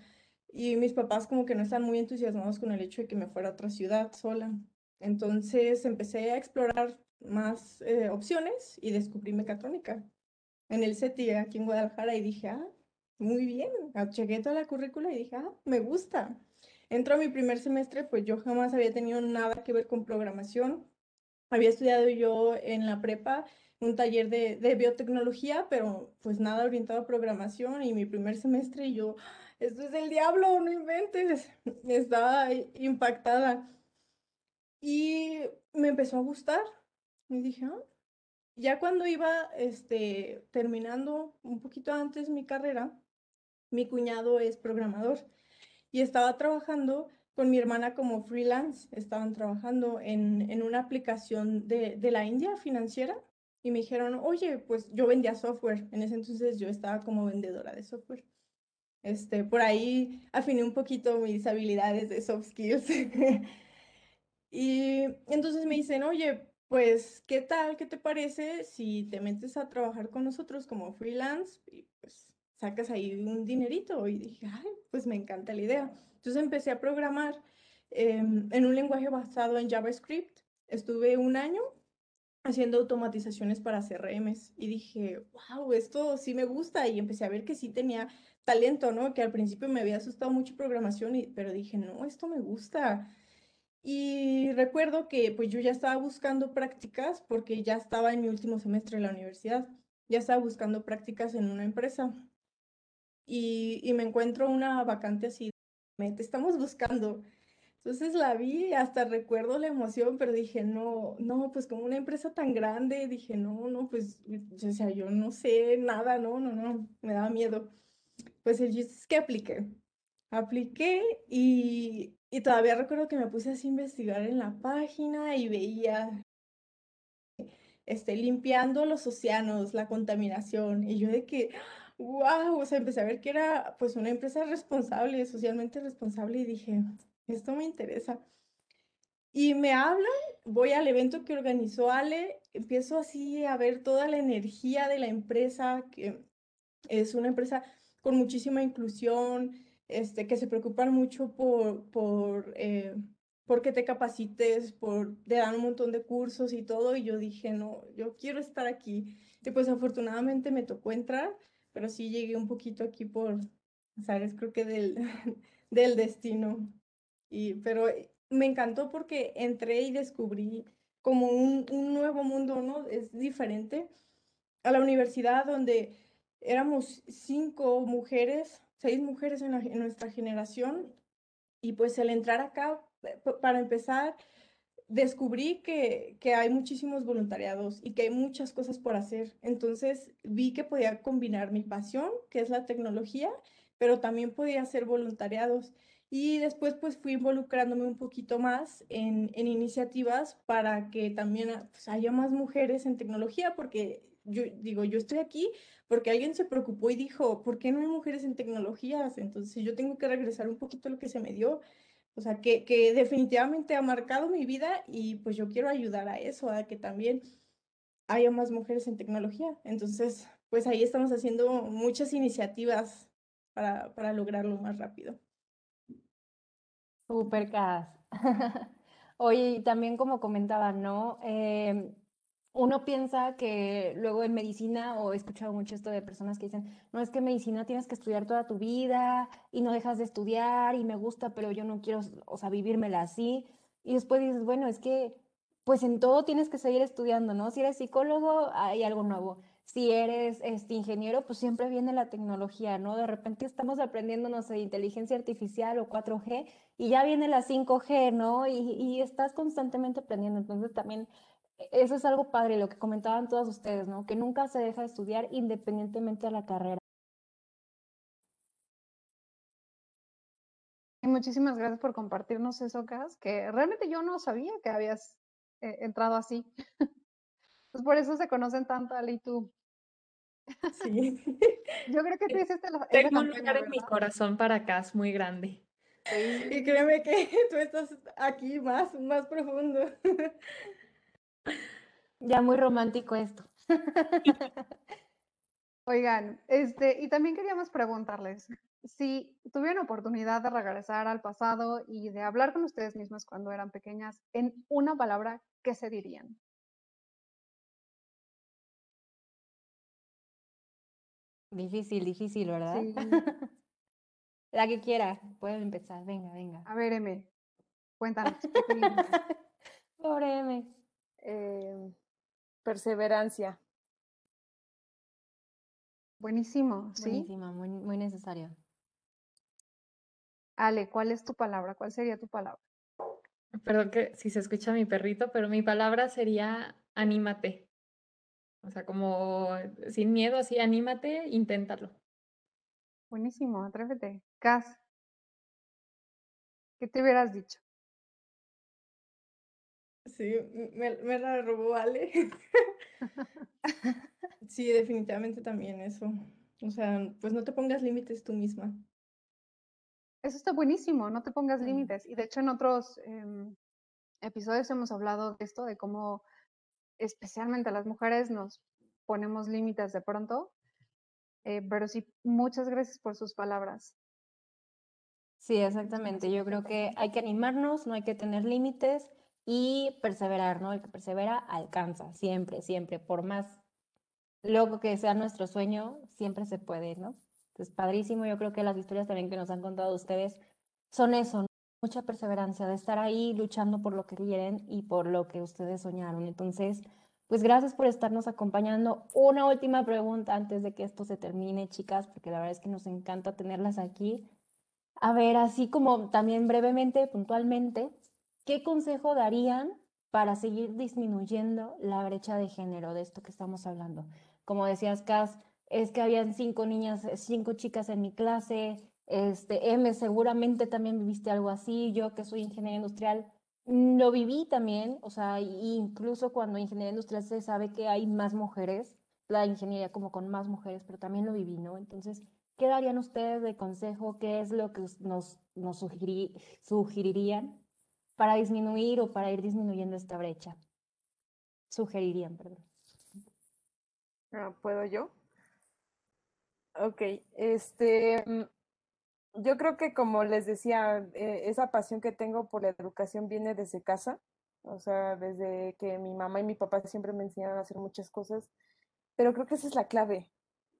Y mis papás como que no están muy entusiasmados con el hecho de que me fuera a otra ciudad sola. Entonces empecé a explorar más eh, opciones y descubrí mecatrónica en el CETI aquí en Guadalajara y dije, ah, muy bien, chequé toda la currícula y dije, ah, me gusta. Entro a mi primer semestre, pues yo jamás había tenido nada que ver con programación. Había estudiado yo en la prepa un taller de, de biotecnología, pero pues nada orientado a programación y mi primer semestre yo, esto es el diablo, no inventes. Estaba impactada. Y me empezó a gustar. Y dije, ah". ya cuando iba este, terminando un poquito antes mi carrera, mi cuñado es programador y estaba trabajando con mi hermana como freelance. Estaban trabajando en, en una aplicación de, de la India financiera y me dijeron, oye, pues yo vendía software. En ese entonces yo estaba como vendedora de software. Este, por ahí afiné un poquito mis habilidades de soft skills. y entonces me dicen, oye, pues, ¿qué tal? ¿Qué te parece si te metes a trabajar con nosotros como freelance y pues sacas ahí un dinerito? Y dije, ay, pues me encanta la idea. Entonces empecé a programar em, en un lenguaje basado en JavaScript. Estuve un año haciendo automatizaciones para CRMs y dije, wow, esto sí me gusta y empecé a ver que sí tenía talento, ¿no? Que al principio me había asustado mucho programación, pero dije, no, esto me gusta. Y recuerdo que pues yo ya estaba buscando prácticas porque ya estaba en mi último semestre de la universidad, ya estaba buscando prácticas en una empresa y, y me encuentro una vacante así, te estamos buscando. Entonces la vi, hasta recuerdo la emoción, pero dije, no, no, pues como una empresa tan grande, dije, no, no, pues, o sea, yo no sé nada, no, no, no, me daba miedo. Pues el chiste es que apliqué. Apliqué y, y todavía recuerdo que me puse así a investigar en la página y veía este, limpiando los océanos, la contaminación. Y yo de que, wow, o sea, empecé a ver que era pues una empresa responsable, socialmente responsable y dije, esto me interesa. Y me hablan, voy al evento que organizó Ale, empiezo así a ver toda la energía de la empresa, que es una empresa con muchísima inclusión, este, que se preocupan mucho por, por, eh, que te capacites, por te dan un montón de cursos y todo, y yo dije, no, yo quiero estar aquí. Y pues afortunadamente me tocó entrar, pero sí llegué un poquito aquí por, sabes, creo que del, del destino. Y, pero me encantó porque entré y descubrí como un, un nuevo mundo, ¿no? Es diferente a la universidad donde éramos cinco mujeres, seis mujeres en, nuestra generación, y pues al entrar acá, eh, para empezar, descubrí que, que, hay muchísimos voluntariados y que hay muchas cosas por hacer. Entonces vi que podía combinar mi pasión, que es la tecnología, pero también podía hacer voluntariados. Y después pues fui involucrándome un poquito más en, en iniciativas para que también pues, haya más mujeres en tecnología, porque yo digo, yo estoy aquí porque alguien se preocupó y dijo, ¿por qué no hay mujeres en tecnologías? Entonces yo tengo que regresar un poquito a lo que se me dio. O sea, que, que definitivamente ha marcado mi vida y pues yo quiero ayudar a eso, a que también haya más mujeres en tecnología. Entonces, pues ahí estamos haciendo muchas iniciativas para, para lograrlo más rápido. Super, Cas. Oye, también como comentaba, ¿no? Em, uno piensa que luego en medicina, o he escuchado mucho esto de personas que dicen, no es que medicina tienes que estudiar toda tu vida y no dejas de estudiar y me gusta, pero yo no quiero, o sea, vivírmela así. Y después dices, bueno, es que pues en todo tienes que seguir estudiando, ¿no? Si eres psicólogo, hay algo nuevo. Si eres este, ingeniero, pues siempre viene la tecnología, ¿no? De repente estamos aprendiendo, no sé, inteligencia artificial o 4G y ya viene la 5G, ¿no? Y, y estás constantemente aprendiendo. Entonces también eso es algo padre, lo que comentaban todas ustedes, ¿no? Que nunca se deja de estudiar independientemente de la carrera. Muchísimas gracias por compartirnos eso, Cas, que realmente yo no sabía que habías eh, entrado así. pues por eso se conocen tanto Ale y tú. Sí. Yo creo que tú hiciste la, Tengo un lugar en mi corazón para Cas muy grande. Y créeme que tú estás aquí más, más profundo. Ya muy romántico esto. Oigan, este, y también queríamos preguntarles si tuvieran oportunidad de regresar al pasado y de hablar con ustedes mismas cuando eran pequeñas, en una palabra, ¿qué se dirían? Difícil, difícil, ¿verdad? Sí. La que quiera, pueden empezar, venga, venga. A ver, M, cuéntanos. Pobre M. Eh, perseverancia. Buenísimo, ¿sí? Buenísima, muy, muy necesario. Ale, ¿cuál es tu palabra? ¿Cuál sería tu palabra? Perdón que si se escucha mi perrito, pero mi palabra sería anímate. O sea, como sin miedo, así, anímate, inténtalo. Buenísimo, atrévete. Cas, ¿qué te hubieras dicho? Sí, me, me la robó Ale. Sí, definitivamente también eso. O sea, pues no te pongas límites tú misma. Eso está buenísimo, no te pongas Mm. límites. Y de hecho en otros em, episodios hemos hablado de esto, de cómo especialmente las mujeres nos ponemos límites de pronto. Eh, pero sí, muchas gracias por sus palabras. Sí, exactamente. Yo creo que hay que animarnos, no hay que tener límites y perseverar, ¿no? El que persevera alcanza, siempre, siempre. Por más loco que sea nuestro sueño, siempre se puede, ¿no? Entonces, padrísimo. Yo creo que las historias también que nos han contado ustedes son eso, ¿no? Mucha perseverancia, de estar ahí luchando por lo que quieren y por lo que ustedes soñaron. Entonces, pues gracias por estarnos acompañando. Una última pregunta antes de que esto se termine, chicas, porque la verdad es que nos encanta tenerlas aquí. A ver, así como también brevemente, puntualmente, ¿qué consejo darían para seguir disminuyendo la brecha de género de esto que estamos hablando? Como decías, Cas, es que habían cinco niñas, eh, cinco chicas en mi clase. Este, M, seguramente también viviste algo así. Yo que soy ingeniera industrial, mm, lo viví también. O sea, incluso cuando ingeniería industrial se sabe que hay más mujeres, la ingeniería como con más mujeres, pero también lo viví, ¿no? Entonces, ¿qué darían ustedes de consejo? ¿Qué es lo que nos, nos sugerirían para disminuir o para ir disminuyendo esta brecha? Sugerirían, perdón. Ah, ¿Puedo yo? Ok, este, mm, yo creo que como les decía, eh, esa pasión que tengo por la educación viene desde casa, o sea, desde que mi mamá y mi papá siempre me enseñaron a hacer muchas cosas, pero creo que esa es la clave,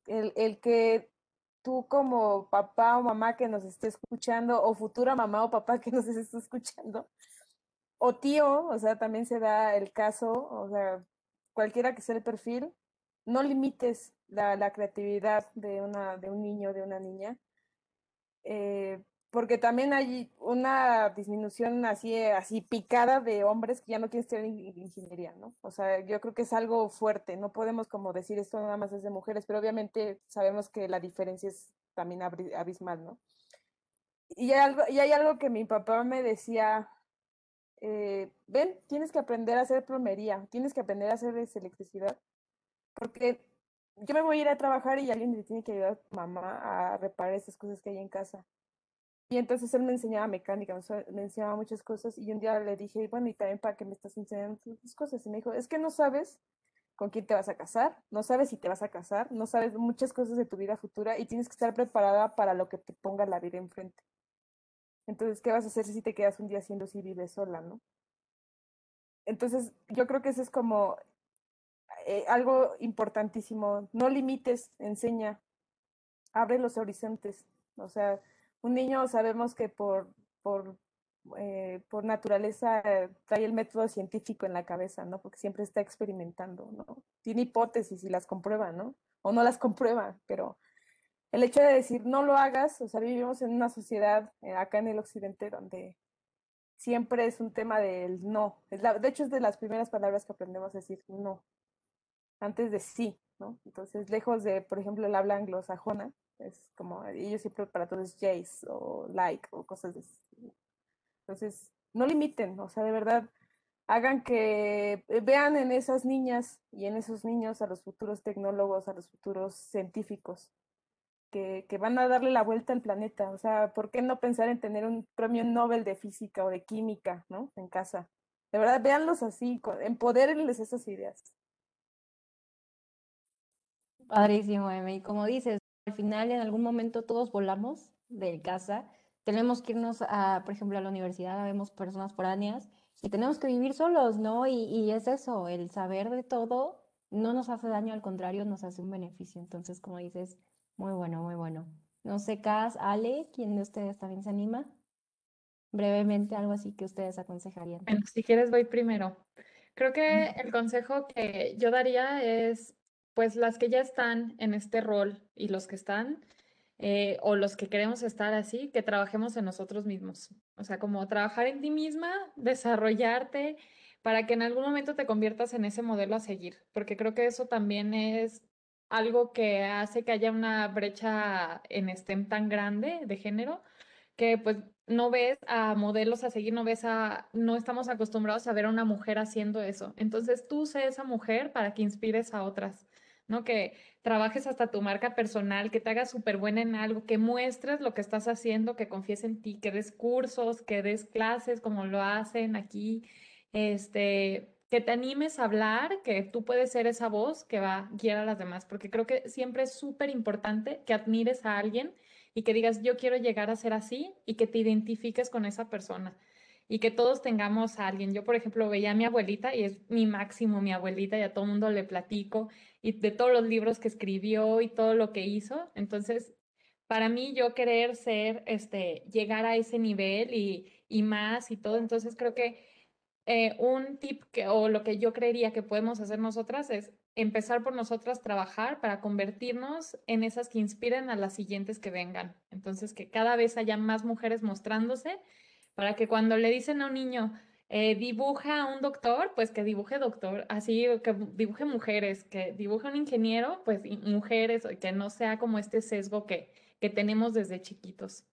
el, el que tú como papá o mamá que nos esté escuchando, o futura mamá o papá que nos esté escuchando, o tío, o sea, también se da el caso, o sea, cualquiera que sea el perfil, no limites la, la creatividad de, una, de un niño, de una niña, eh, porque también hay una disminución así, eh, así picada de hombres que ya no quieren estudiar in- ingeniería, ¿no? O sea, yo creo que es algo fuerte, no podemos como decir esto nada más es de mujeres, pero obviamente sabemos que la diferencia es también abismal, ¿no? Y hay algo, y hay algo que mi papá me decía, eh, ven, tienes que aprender a hacer plomería, tienes que aprender a hacer electricidad, porque yo me voy a ir a trabajar y alguien le tiene que ayudar a mamá a reparar esas cosas que hay en casa. Y entonces él me enseñaba mecánica, me ense- me enseñaba muchas cosas y un día le dije, bueno, y también para qué me estás enseñando tus cosas. Y me dijo, es que no sabes con quién te vas a casar, no sabes si te vas a casar, no sabes muchas cosas de tu vida futura y tienes que estar preparada para lo que te ponga la vida enfrente. Entonces, ¿qué vas a hacer si te quedas un día haciendo si vives sola, no? Entonces, yo creo que eso es como eh, algo importantísimo. No limites, enseña, abre los horizontes. O sea, un niño sabemos que por, por, eh, por naturaleza trae el método científico en la cabeza, ¿no? Porque siempre está experimentando, ¿no? Tiene hipótesis y las comprueba, ¿no? O no las comprueba, pero el hecho de decir no lo hagas, o sea, vivimos en una sociedad eh, acá en el occidente donde siempre es un tema del no. Es de hecho, es de las primeras palabras que aprendemos a decir no. antes de sí, ¿no? Entonces, lejos de, por ejemplo, el habla anglosajona, es como, ellos siempre para todos Jace o like o cosas Entonces, no limiten, o sea, de verdad, hagan que vean en esas niñas y en esos niños a los futuros tecnólogos, a los futuros científicos, que, que, van a darle la vuelta al planeta. O sea, ¿por qué no pensar en tener un premio Nobel de física o de química, ¿no? En casa. De verdad, véanlos así, empodérenles esas ideas. Padrísimo, Emi. Como dices, al final en algún momento todos volamos de casa. Tenemos que irnos a, por ejemplo, a la universidad, vemos personas foráneas y tenemos que vivir solos, ¿no? Y, y es eso, el saber de todo no nos hace daño, al contrario, nos hace un beneficio. Entonces, como dices, muy bueno, muy bueno. No sé, Cas, Ale, ¿quién de ustedes también se anima? Brevemente, algo así que ustedes aconsejarían. Bueno, si quieres voy primero. Creo que el consejo que yo daría es, pues las que ya están en este rol y los que están, eh, o los que queremos estar así, que trabajemos en nosotros mismos. O sea, como trabajar en ti misma, desarrollarte para que en algún momento te conviertas en ese modelo a seguir, porque creo que eso también es algo que hace que haya una brecha en STEM tan grande de género, que pues no ves a modelos a seguir, no ves a, no estamos acostumbrados a ver a una mujer haciendo eso. Entonces tú sé esa mujer para que inspires a otras, ¿no? Que trabajes hasta tu marca personal, que te hagas súper buena en algo, que muestres lo que estás haciendo, que confíes en ti, que des cursos, que des clases como lo hacen aquí, este, que te animes a hablar, que tú puedes ser esa voz que va a a las demás, porque creo que siempre es súper importante que admires a alguien y que digas, yo quiero llegar a ser así y que te identifiques con esa persona y que todos tengamos a alguien. Yo, por ejemplo, veía a mi abuelita y es mi máximo, mi abuelita, y a todo mundo le platico y de todos los libros que escribió y todo lo que hizo. Entonces, para mí, yo querer ser, este, llegar a ese nivel y, y más y todo, entonces creo que eh, un tip que, o lo que yo creería que podemos hacer nosotras es empezar por nosotras trabajar para convertirnos en esas que inspiren a las siguientes que vengan. Entonces, que cada vez haya más mujeres mostrándose para que cuando le dicen a un niño, eh, dibuja a un doctor, pues que dibuje doctor, así que dibuje mujeres, que dibuje un ingeniero, pues mujeres, que no sea como este sesgo que, que tenemos desde chiquitos.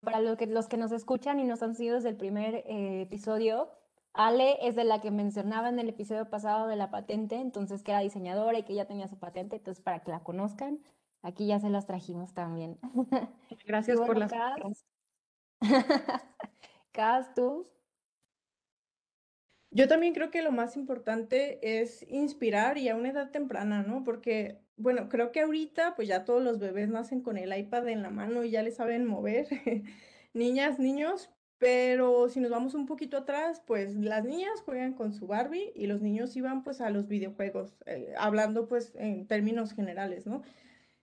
Para los que, los que nos escuchan y nos han seguido desde el primer eh, episodio, Ale es de la que mencionaba en el episodio pasado de la patente, entonces que era diseñadora y que ya tenía su patente, entonces para que la conozcan, aquí ya se las trajimos también. Gracias por las Cas, tú. Yo también creo que lo más importante es inspirar y a una edad temprana, ¿no? Porque, bueno, creo que ahorita pues ya todos los bebés nacen con el iPad en la mano y ya le saben mover. Niñas, niños, pero si nos vamos un poquito atrás, pues las niñas juegan con su Barbie y los niños iban pues a los videojuegos, eh, hablando pues en términos generales, ¿no?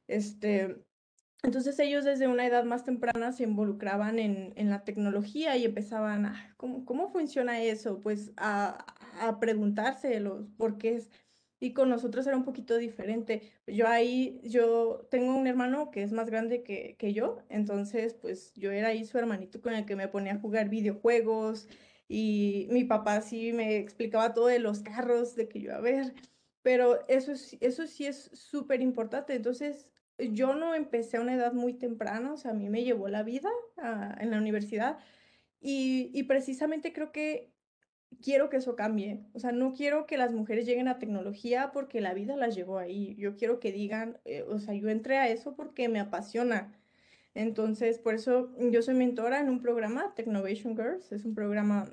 Este, entonces ellos desde una edad más temprana se involucraban en, en la tecnología y empezaban a, ¿cómo, cómo funciona eso? Pues a, a preguntarse los porqués y con nosotros era un poquito diferente. Yo ahí, yo tengo un hermano que es más grande que, que yo, entonces pues yo era ahí su hermanito con el que me ponía a jugar videojuegos y mi papá sí me explicaba todo de los carros, de que yo a ver, pero eso, es, eso sí es súper importante. Entonces yo no empecé a una edad muy temprana, o sea, a mí me llevó la vida ah, en la universidad y, y precisamente creo que quiero que eso cambie. O sea, no quiero que las mujeres lleguen a tecnología porque la vida las llevó ahí. Yo quiero que digan, eh, o sea, yo entré a eso porque me apasiona. Entonces, por eso yo soy mentora en un programa, Technovation Girls. Es un programa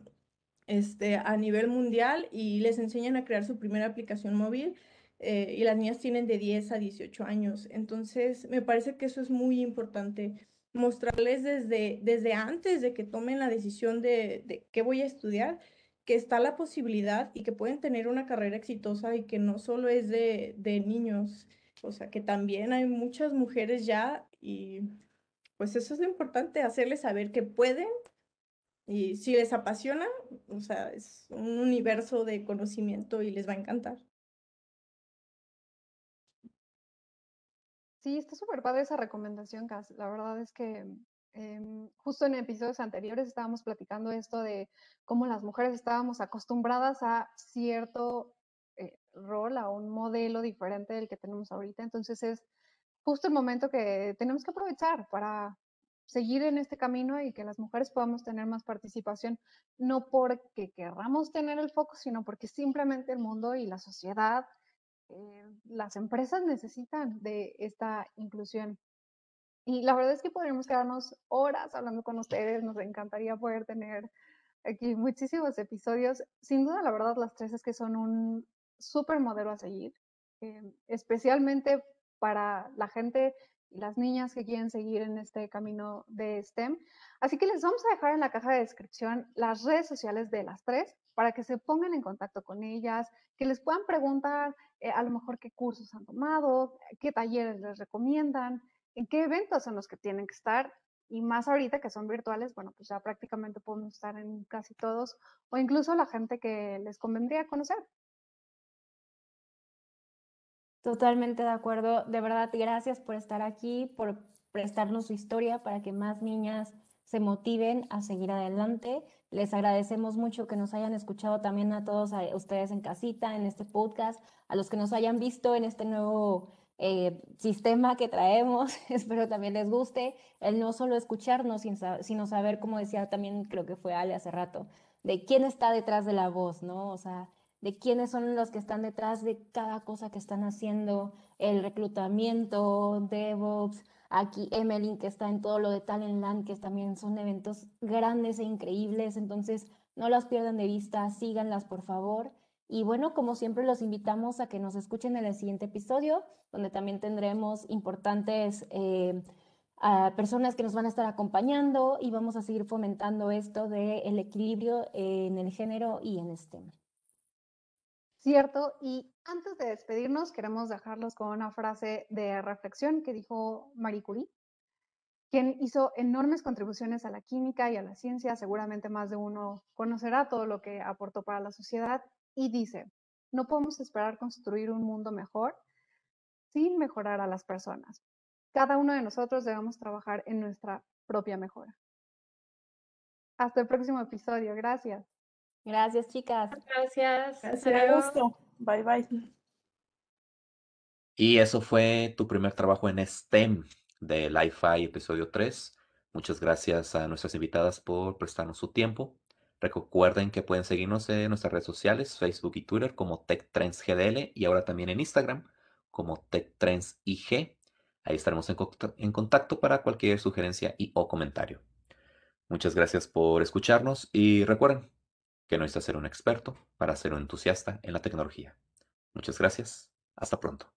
este, a nivel mundial y les enseñan a crear su primera aplicación móvil. Eh, y las niñas tienen de 10 a 18 años. Entonces, me parece que eso es muy importante mostrarles desde, desde antes de que tomen la decisión de, qué voy a estudiar, que está la posibilidad y que pueden tener una carrera exitosa y que no solo es de, de niños, o sea, que también hay muchas mujeres ya y pues eso es lo importante, hacerles saber que pueden y si les apasiona, o sea, es un universo de conocimiento y les va a encantar. Sí, está súper padre esa recomendación, Cas. La verdad es que Em, justo en episodios anteriores estábamos platicando esto de cómo las mujeres estábamos acostumbradas a cierto eh, rol, a un modelo diferente del que tenemos ahorita. Entonces es justo el momento que tenemos que aprovechar para seguir en este camino y que las mujeres podamos tener más participación, no porque querramos tener el foco, sino porque simplemente el mundo y la sociedad, eh, las empresas necesitan de esta inclusión. Y la verdad es que podríamos quedarnos horas hablando con ustedes, nos encantaría poder tener aquí muchísimos episodios. Sin duda, la verdad, las tres es que son un súper modelo a seguir, eh, especialmente para la gente las niñas que quieren seguir en este camino de STEM. Así que les vamos a dejar en la caja de descripción las redes sociales de las tres para que se pongan en contacto con ellas, que les puedan preguntar eh, a lo mejor qué cursos han tomado, qué talleres les recomiendan, en qué eventos son los que tienen que estar. Y más ahorita que son virtuales, bueno, pues ya prácticamente podemos estar en casi todos, o incluso la gente que les convendría conocer. Totalmente de acuerdo. De verdad, gracias por estar aquí, por prestarnos su historia para que más niñas se motiven a seguir adelante. Les agradecemos mucho que nos hayan escuchado también a todos a ustedes en casita, en este podcast, a los que nos hayan visto en este nuevo eh, sistema que traemos. Espero también les guste el no solo escucharnos, sino saber, como decía también, creo que fue Ale hace rato, de quién está detrás de la voz, ¿no? O sea, de quiénes son los que están detrás de cada cosa que están haciendo, el reclutamiento, DevOps, aquí Emily que está en todo lo de Talentland, que también son eventos grandes e increíbles, entonces no las pierdan de vista, síganlas por favor. Y bueno, como siempre los invitamos a que nos escuchen en el siguiente episodio, donde también tendremos importantes eh, personas que nos van a estar acompañando y vamos a seguir fomentando esto del equilibrio en el género y en STEM. Cierto, y antes de despedirnos, queremos dejarlos con una frase de reflexión que dijo Marie Curie, quien hizo enormes contribuciones a la química y a la ciencia, seguramente más de uno conocerá todo lo que aportó para la sociedad, y dice, no podemos esperar construir un mundo mejor sin mejorar a las personas. Cada uno de nosotros debemos trabajar en nuestra propia mejora. Hasta el próximo episodio. Gracias. Gracias, chicas. Gracias. Gracias. gusto. Bye, bye. Y eso fue tu primer trabajo en STEM de Li-Fi episodio 3. Muchas gracias a nuestras invitadas por prestarnos su tiempo. Recuerden que pueden seguirnos en nuestras redes sociales, Facebook y Twitter como TechTrendsGDL y ahora también en Instagram como TechTrendsIG. Ahí estaremos en contacto para cualquier sugerencia y o comentario. Muchas gracias por escucharnos y recuerden, que no necesitas ser un experto para ser un entusiasta en la tecnología. Muchas gracias. Hasta pronto.